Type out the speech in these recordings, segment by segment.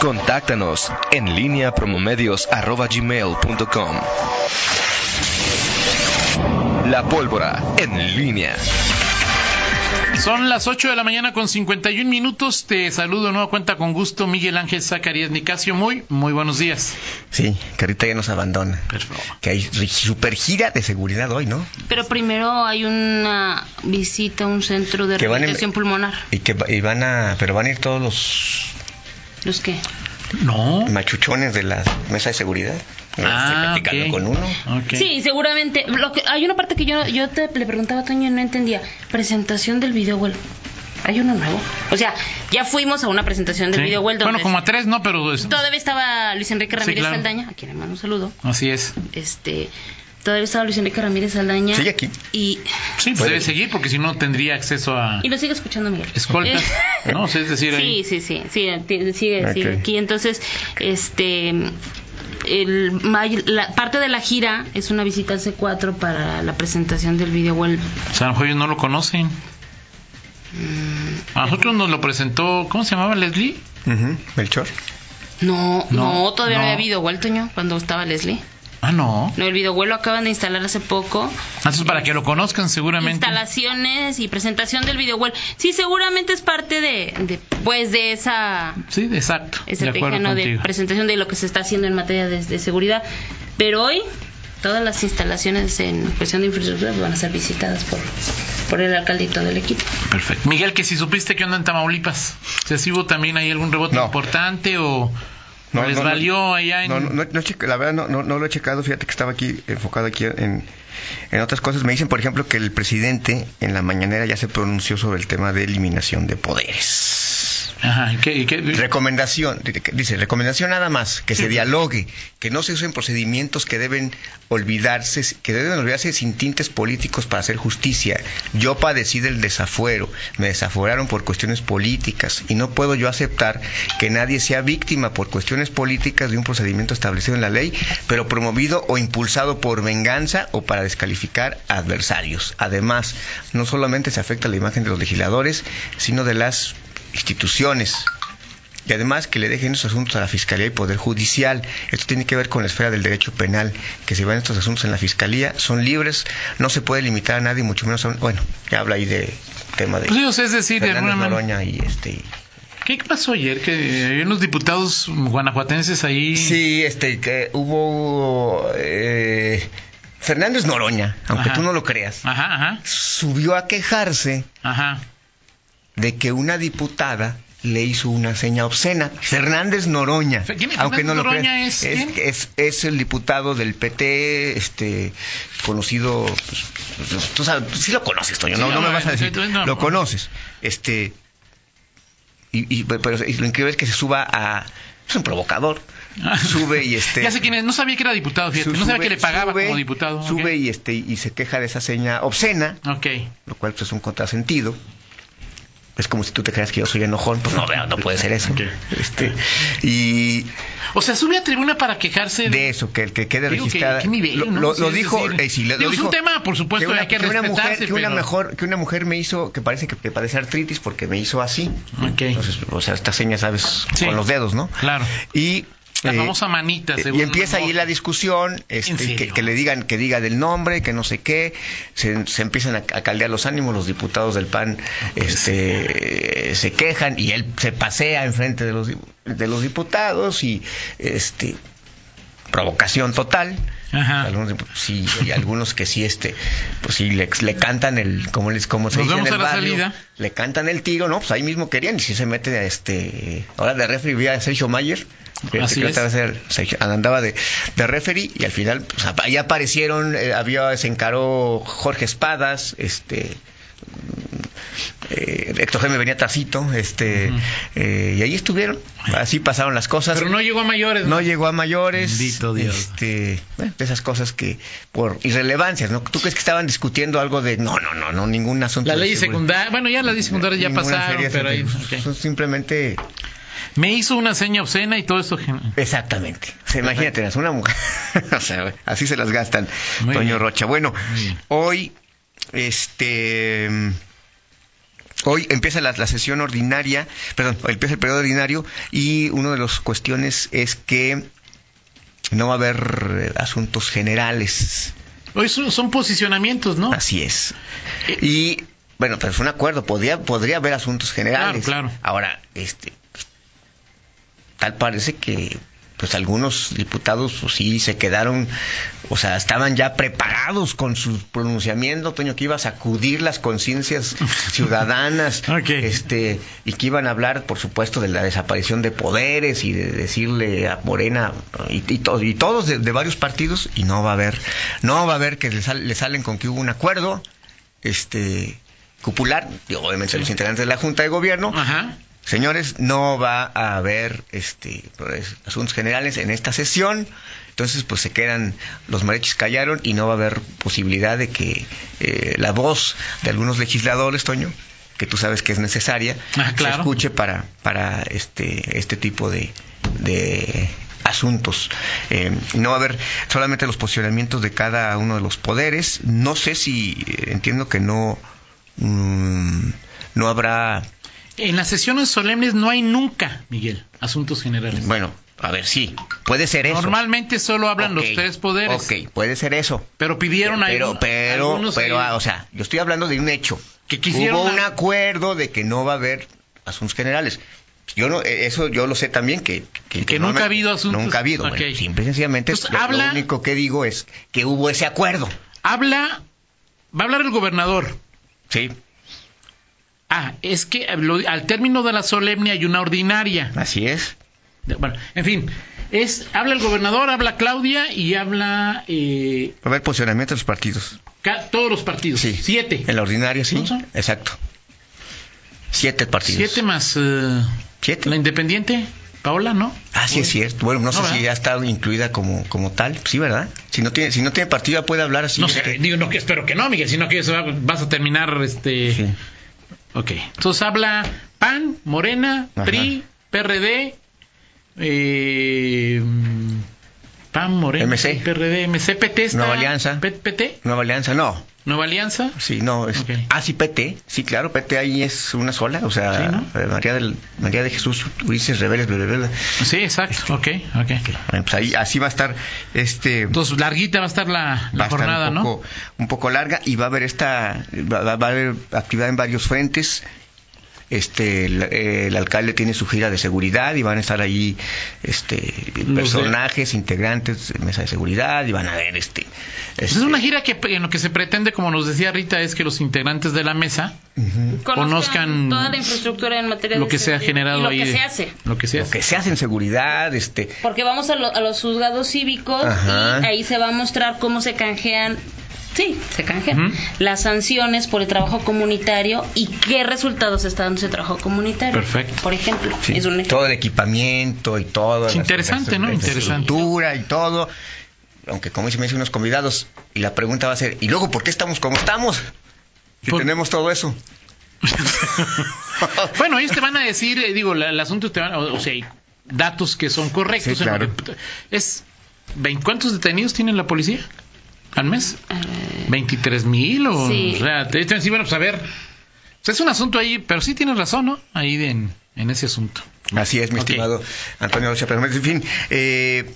Contáctanos en línea promomedios.com. La pólvora en línea. Son las 8 de la mañana con 51 minutos. Te saludo nueva cuenta con gusto, Miguel Ángel Zacarías Nicasio. Muy, muy buenos días. Sí, Carita ya nos abandona. Que hay super gira de seguridad hoy, ¿no? Pero primero hay una visita a un centro de rehabilitación pulmonar. Y que y van a, pero van a ir todos los. ¿Los qué? No. Machuchones de la mesa de seguridad. Ah, okay. con uno. Sí, seguramente. Lo que, hay una parte que yo, yo te, le preguntaba a Toño y no entendía. Presentación del video web. Hay uno nuevo. O sea, ya fuimos a una presentación del video web. Bueno, como a tres, ¿no? Pero. Todavía estaba Luis Enrique Ramírez Saldaña, a quien le mando un saludo. Así es. Este. Todavía estaba Luis Enrique Ramírez Saldaña. Sigue aquí. Y... Sí, pues debe seguir porque si no tendría acceso a... Y lo sigue escuchando Miguel. Escoltas, ¿no? es decir, ahí... Sí, sí, sí, sí, sigue, sigue aquí. Entonces, este... El, la, parte de la gira es una visita al C4 para la presentación del video web. O sea, a lo mejor ellos no lo conocen. Mm, a nosotros nos lo presentó, ¿cómo se llamaba Leslie? Melchor. No, no, todavía no, había habido vuelto, cuando estaba Leslie. Ah, no. No, el videojuego lo acaban de instalar hace poco. Entonces, para que lo conozcan seguramente. Instalaciones y presentación del videojuego. Sí, seguramente es parte de, pues, de esa... Sí, exacto. Ese de, de presentación de lo que se está haciendo en materia de, seguridad. Pero hoy, todas las instalaciones en cuestión de infraestructura van a ser visitadas por, por el alcaldito del equipo. Perfecto. Miguel, que si supiste que onda en Tamaulipas, ¿se hubo también ahí algún rebote importante o...? No, ¿Les valió allá en...? No, no, la verdad no, no, lo he checado, fíjate que estaba aquí enfocado aquí en, en otras cosas. Me dicen, por ejemplo, que el presidente en la mañanera ya se pronunció sobre el tema de eliminación de poderes. Ajá, ¿y qué, Recomendación, dice, recomendación nada más, que se dialogue, que no se usen procedimientos que deben olvidarse, que deben olvidarse sin tintes políticos para hacer justicia. Yo padecí del desafuero, me desaforaron por cuestiones políticas y no puedo yo aceptar que nadie sea víctima por cuestiones políticas de un procedimiento establecido en la ley, pero promovido o impulsado por venganza o para descalificar adversarios. Además, no solamente se afecta la imagen de los legisladores, sino de las instituciones. Y además que le dejen esos asuntos a la Fiscalía y Poder Judicial. Esto tiene que ver con la esfera del derecho penal, que si van estos asuntos en la Fiscalía, son libres, no se puede limitar a nadie, mucho menos a Bueno, ya habla ahí de tema de... Pues es decir, de Noroña y este... ¿Qué pasó ayer? Que hay unos diputados guanajuatenses ahí. Sí, este, que hubo eh, Fernández Noroña, aunque tú no lo creas, subió a quejarse Ajá de que una diputada le hizo una seña obscena. Fernández Noroña, aunque no lo creas, es, es, el diputado del PT, este conocido, pues, tú sabes, sí lo conoces, Toño, no, no, me vas a decir, lo conoces, este, y, pero lo increíble es que se suba a, es un provocador, sube y este ya sé quién es no sabía que era diputado fíjate no sabía que le pagaba como diputado sube y este y se queja de esa seña obscena Ok. lo cual pues, es un contrasentido es como si tú te creas que yo soy enojón, pues no, no puede ser eso. Este, y o sea, sube a tribuna para quejarse de, eso, que el que quede registrada. lo, dijo, es un tema, por supuesto, que hay que, una mujer, que una mejor, que una mujer me hizo, que parece que, parece artritis porque me hizo así. Entonces, o sea, esta seña, sabes, con los dedos, ¿no? Claro. Y la eh, famosa manita, Y empieza ahí la discusión, este, que, le digan, que diga del nombre, que no sé qué, se, empiezan a, caldear los ánimos, los diputados del PAN este, se quejan y él se pasea enfrente de los, de los diputados y este provocación total. Algunos, sí, y algunos que sí, este, pues sí, le, le cantan el, como les, como se dice en el barrio, le cantan el tiro, ¿no? Pues ahí mismo querían, y si se mete a este, ahora de refri vi a Sergio Mayer, Así es. andaba de, de referee y al final pues, ahí aparecieron, eh, había, se encaró Jorge Espadas, este eh, Héctor Jaime venía tacito, este, eh, y ahí estuvieron, así pasaron las cosas. Pero no llegó a mayores. No, llegó a mayores. Este, de esas cosas que, por irrelevancias, ¿no? ¿Tú crees que estaban discutiendo algo de, no, no, no, no, ningún asunto. La ley secundaria, bueno, ya la ley secundaria ya pasaron, pero ahí. Simplemente me hizo una seña obscena y todo esto. Exactamente. imagínate, es una mujer. o sea, así se las gastan, Toño Rocha. Bueno, hoy, este. Hoy empieza la, la, sesión ordinaria, perdón, empieza el periodo ordinario y una de las cuestiones es que no va a haber asuntos generales. Hoy son, son posicionamientos, ¿no? Así es. Y bueno, pero es un acuerdo, podría, podría haber asuntos generales. Claro, claro. Ahora, este, tal parece que pues algunos diputados pues, sí se quedaron, o sea, estaban ya preparados con su pronunciamiento, Toño, que iba a sacudir las conciencias ciudadanas, okay. este, y que iban a hablar, por supuesto, de la desaparición de poderes y de decirle a Morena y, y, to y todos de, de, varios partidos, y no va a haber, no va a haber que le, sal le salen con que hubo un acuerdo, este, cupular, y obviamente sí. los integrantes de la Junta de Gobierno, Ajá. Señores, no va a haber este pues, asuntos generales en esta sesión. Entonces, pues se quedan, los mariachis callaron y no va a haber posibilidad de que eh, la voz de algunos legisladores, Toño, que tú sabes que es necesaria, ah, claro. se escuche para, para este, este tipo de, de asuntos. Eh, no va a haber solamente los posicionamientos de cada uno de los poderes. No sé si, entiendo que no, mmm, no habrá en las sesiones solemnes no hay nunca, Miguel, asuntos generales. Bueno, a ver, sí, puede ser eso. Normalmente solo hablan okay. los tres poderes. Ok, puede ser eso. Pero pidieron pero, algún, pero, algunos pero, ahí... o sea, yo estoy hablando de un hecho. Que quisieron Hubo un acuerdo de que no va a haber asuntos generales. Yo no, eso yo lo sé también que que, que nunca ha habido asuntos. Nunca ha habido. Okay. Bueno, simple y sencillamente lo, habla, lo único que digo es que hubo ese acuerdo. Habla, va a hablar el gobernador. Sí. Ah, es que al término de la solemne hay una ordinaria. Así es. Bueno, en fin, es habla el gobernador, habla Claudia y habla. Eh, Va a haber posicionamiento de los partidos. Todos los partidos. Sí. Siete. En la ordinaria, sí. Exacto. Siete partidos. Siete más. Uh, Siete. La independiente. Paola, ¿no? Ah, sí, es cierto. Bueno, no, no sé ¿verdad? si ya está incluida como, como tal. Sí, ¿verdad? Si no tiene, si no tiene partido, ya puede hablar así. No sé, digo, no, que espero que no, Miguel, sino que va, vas a terminar este. Sí. Ok. Entonces habla PAN, Morena, Ajá. PRI, PRD, eh, PAN, Morena, MC. PRD, MC, PT. Está, Nueva Alianza. PT. Nueva Alianza, no. ¿Nueva Alianza? Sí, no. Es, okay. Ah, sí, PT. Sí, claro, PT ahí es una sola. O sea, sí, ¿no? eh, María, del, María de Jesús Ulises Rebeles, bla, bla, bla. Sí, exacto. Ok, ok. Bueno, pues ahí, así va a estar. este Entonces, larguita va a estar la, la va jornada, estar un poco, ¿no? Un poco larga y va a haber esta. Va, va a haber actividad en varios frentes este el, el, alcalde tiene su gira de seguridad y van a estar ahí este personajes integrantes de mesa de seguridad y van a ver este, este... Es una gira que en lo que se pretende como nos decía Rita es que los integrantes de la mesa uh -huh. conozcan toda la infraestructura en materia lo de que se ha generado lo ahí que se hace lo que se lo hace que se hace en seguridad este porque vamos a, lo, a los juzgados cívicos Ajá. y ahí se va a mostrar cómo se canjean Sí, se canjean. Las sanciones por el trabajo comunitario y qué resultados está dando ese trabajo comunitario. Perfecto. Por ejemplo, Sí, es un todo el equipamiento y todo Es interesante, la- ¿no? la Interesante. infraestructura y todo aunque como dicen me dicen unos convidados y la pregunta va a ser y luego por qué estamos como estamos si Por- tenemos todo eso Bueno, ellos te van a decir, eh, digo, la- el asunto te van, o, o sea, hay datos que son correctos. Sí, claro. es, ¿Cuántos detenidos tiene la policía al mes? ¿23 mil? O, Sí. o sea, te dicen, sí, bueno, pues a ver. O sea, es un asunto ahí, pero sí tienes razón, ¿no? Ahí de- en, en ese asunto. Así es, mi estimado Antonio Rocha. En fin, eh,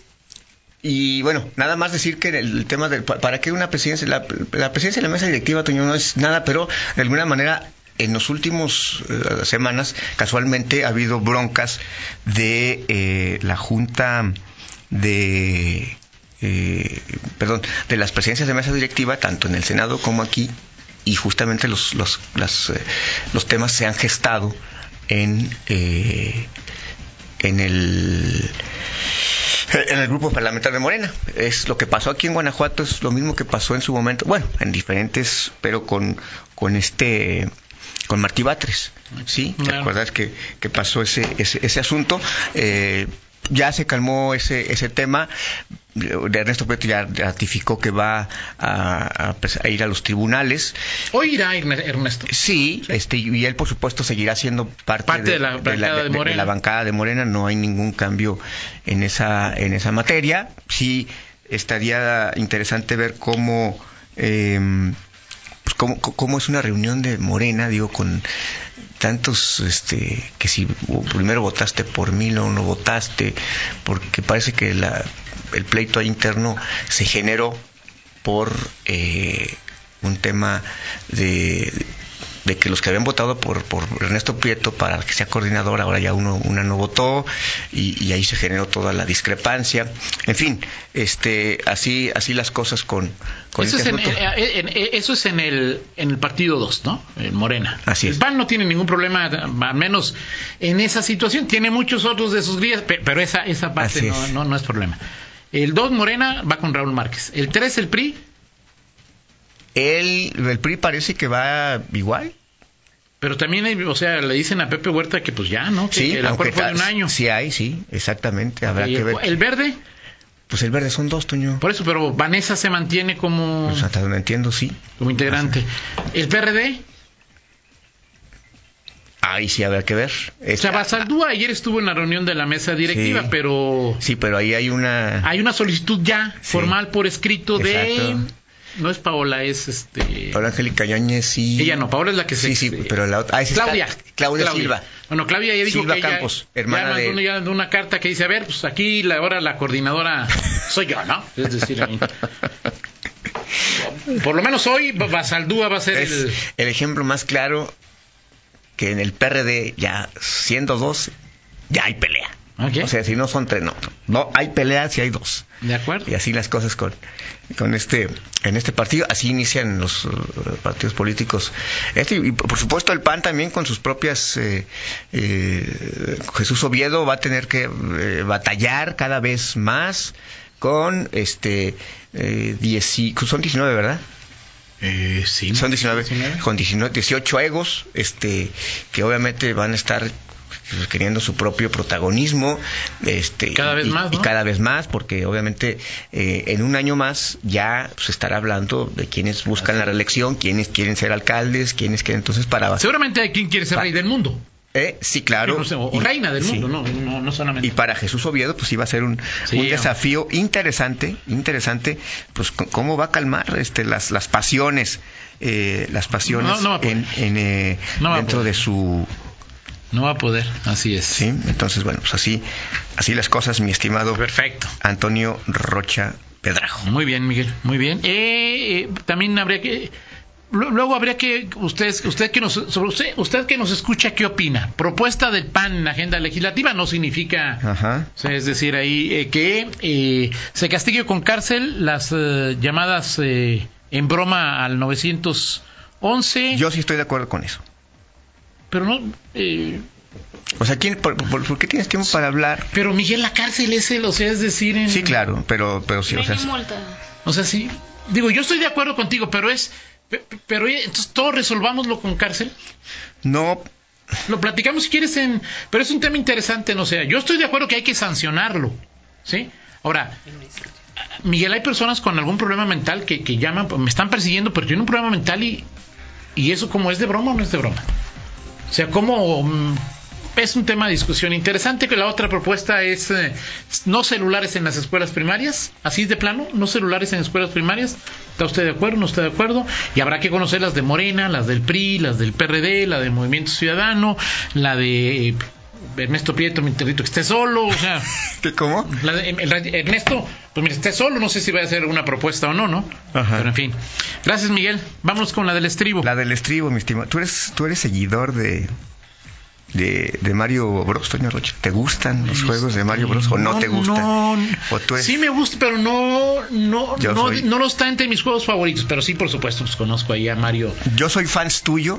y bueno, nada más decir que el, el tema de pa- para qué una presidencia, la, la presidencia de la mesa directiva, Toño, no es nada, pero de alguna manera en los últimos eh, semanas casualmente ha habido broncas de eh, la junta de eh, perdón de las presidencias de mesa directiva tanto en el senado como aquí y justamente los los las, eh, los temas se han gestado en eh, en el en el grupo parlamentario de Morena. Es lo que pasó aquí en Guanajuato, es lo mismo que pasó en su momento, bueno, en diferentes, pero con, con este, con Martí Batres, ¿sí? ¿Te Claro. acuerdas que, que pasó ese, ese, ese asunto? Eh, ya se calmó ese, ese tema. De Ernesto Prieto ya ratificó que va a, a, pues, a ir a los tribunales. Hoy irá Erne- Ernesto. Sí, este, y él por supuesto seguirá siendo parte, Parte de la bancada de Morena. la bancada de Morena. No hay ningún cambio en esa, en esa materia. Sí estaría interesante ver cómo eh, pues cómo, cómo es una reunión de Morena, digo, con tantos, este, que si primero votaste por mí, no votaste, porque parece que la, el pleito interno se generó por eh, un tema de, de que los que habían votado por, por Ernesto Prieto para que sea coordinador, ahora ya uno una no votó y, y ahí se generó toda la discrepancia. En fin, este así así las cosas con, con Eso, este es en, eh, en- eh, eso es en el, en el partido 2, ¿no? En Morena. Así es. El PAN no tiene ningún problema, al menos en esa situación. Tiene muchos otros de sus grillas, pe- pero esa, esa parte no, no, no es problema. El 2 Morena va con Raúl Márquez. El 3 el PRI. El, el PRI parece que va igual. Pero también, hay- o sea, le dicen a Pepe Huerta que pues ya, ¿no? Que, Sí, que el acuerdo fue de un año. Sí hay, sí, exactamente. Habrá que el, ver. el verde, Pues el verde son dos, Toño. por eso, pero Vanessa se mantiene como, Pues hasta donde entiendo, sí. como integrante. El PRD, Ahí sí habrá que ver. Es- Chavasaldúa ayer estuvo en la reunión de la mesa directiva, Sí. pero Sí, pero ahí hay una. hay una solicitud ya Sí. formal por escrito de. No es Paola, es este Paola Angélica Yáñez sí. ella no, Paola es la que se Sí, sí, pero la otra. ah, esa está- Claudia, Claudia, Silva. Bueno, Claudia ya dijo Silva que ella Campos, hermana ya mandó de- una, ya mandó una carta que dice, a ver, pues aquí la, ahora la coordinadora soy yo, ¿no? Es decir, a mí. por lo menos hoy Basaldúa va a ser Es el el ejemplo más claro que en el PRD, ya siendo dos, ya hay pelea. Ok. O sea, si no son tres, no. No, hay pelea si hay dos. ¿De acuerdo? Y así las cosas con, con este, en este partido, así inician los uh, partidos políticos. Este, y por supuesto el PAN también con sus propias, eh, eh, Jesús Oviedo va a tener que eh, batallar cada vez más con este, eh, dieci- son 19, ¿verdad? Eh, sí. Son 19, 19. con 19, 18 egos, este, que obviamente van a estar pues, queriendo su propio protagonismo, este, Cada vez y, más, cada vez más, porque obviamente eh, en un año más ya se estará hablando de quienes buscan la reelección, quienes quieren ser alcaldes, quienes quieren entonces para Seguramente hay quien quiere ser rey del mundo. Eh, sí, claro. O, Y- reina del sí. mundo, no, no, no solamente. Y para Jesús Oviedo, pues iba a ser un, Sí, un desafío interesante, interesante, pues cómo va a calmar este las, las pasiones, eh, las pasiones No, en, eh, dentro de su No va a poder, así es. sí. Entonces, bueno, pues así, así las cosas, mi estimado Perfecto. Antonio Rocha Pedrajo. Muy bien, Miguel, muy bien. Eh, eh, también habría que lu- luego habría que usted usted que nos sobre usted, usted que nos escucha qué opina. Propuesta del PAN en la agenda legislativa no significa Ajá. es decir, ahí eh, que eh, se castigue con cárcel las eh, llamadas eh, en broma al 911, Yo sí estoy de acuerdo con eso. Pero no eh, O sea, ¿quién, por, por- por qué tienes tiempo para hablar? pero Miguel la cárcel es el, o sea, es decir, en, Sí, claro, pero, pero sí, o sea, multa. O sea, sí. Digo, yo estoy de acuerdo contigo, pero es. pe- Pero entonces todos resolvámoslo con cárcel. no, Lo platicamos si quieres en. Pero es un tema interesante, no sé. Yo estoy de acuerdo que hay que sancionarlo. ¿Sí? Ahora, Miguel, hay personas con algún problema mental que, que llaman, me están persiguiendo, pero tienen un problema mental y. ¿Y eso como es de broma o no es de broma? O sea, ¿cómo.? mm, es un tema de discusión interesante que la otra propuesta es eh, no celulares en las escuelas primarias, así de plano, no celulares en escuelas primarias. ¿Está usted de acuerdo? ¿No está de acuerdo? Y habrá que conocer las de Morena, las del PRI, las del PRD, la de Movimiento Ciudadano, la de eh, Ernesto Prieto, mi territo que esté solo, o sea, ¿qué, ¿cómo? la de- el- Ernesto, pues mira, esté solo, no sé si va a hacer una propuesta o no, ¿no? Ajá. Pero en fin. Gracias, Miguel. Vámonos con la del estribo. La del estribo, mi estimado. ¿Tú eres, tú eres seguidor de, de, de Mario Bros, Toño Rocha? ¿Te gustan los juegos de Mario Bros o no, te gustan? No, ¿O tú Sí me gusta, pero no no Yo no, soy- no lo está entre mis juegos favoritos, pero sí, por supuesto, pues conozco ahí a Mario. Yo soy fans tuyo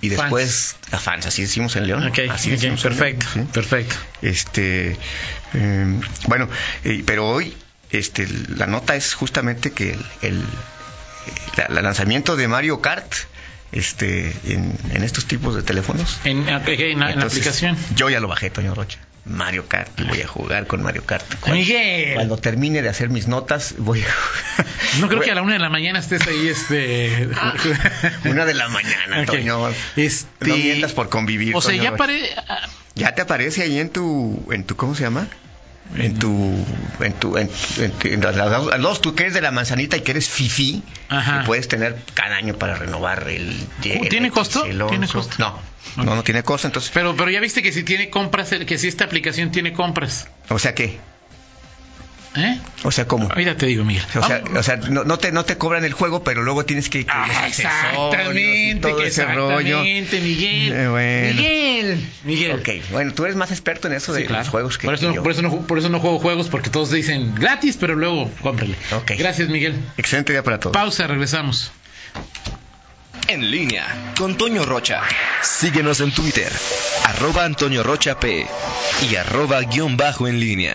y Fans. después a fans, así decimos en León. Así perfecto, León, ¿sí? perfecto. Este, eh, bueno, eh, pero hoy, este, la nota es justamente que el, el la- la lanzamiento de Mario Kart, este, en, en estos tipos de teléfonos. En, en la- en Entonces, aplicación. Yo ya lo bajé, Toño Rocha. Mario Kart, voy a jugar con Mario Kart. Cuando, Miguel. cuando termine de hacer mis notas, voy a No creo que a la una de la mañana estés ahí, este. Una de la mañana, Ok. Toño. Este- No mientas por convivir. O sea, Toño ya pare. ah, Ya te aparece ahí en tu, en tu, ¿cómo se llama? En tu en tu en, en- en las dos, tú que eres de la manzanita y que eres fifi que puedes tener cada año para renovar el, el ¿Tiene costo? el ¿Tiene costo? no no no tiene costo entonces Pero, pero ya viste que si tiene compras, que si esta aplicación tiene compras. o sea qué ¿Eh? o sea cómo Ahorita te digo, Miguel. o sea, o sea no, no te no te cobran el juego pero luego tienes que que Ah, accesorios y exactamente, todo que ese rollo exactamente, Miguel. Eh, bueno. Miguel. Miguel. Ok, bueno, tú eres más experto en eso de Sí, claro. los juegos que por, eso, que no, yo. por, eso no, por eso no juego juegos, porque todos dicen gratis, pero luego cómprale. Ok. Gracias, Miguel. Excelente día para todos. Pausa, regresamos. En línea con Toño Rocha. Síguenos en Twitter, arroba Antonio Rocha P y arroba guion bajo en línea.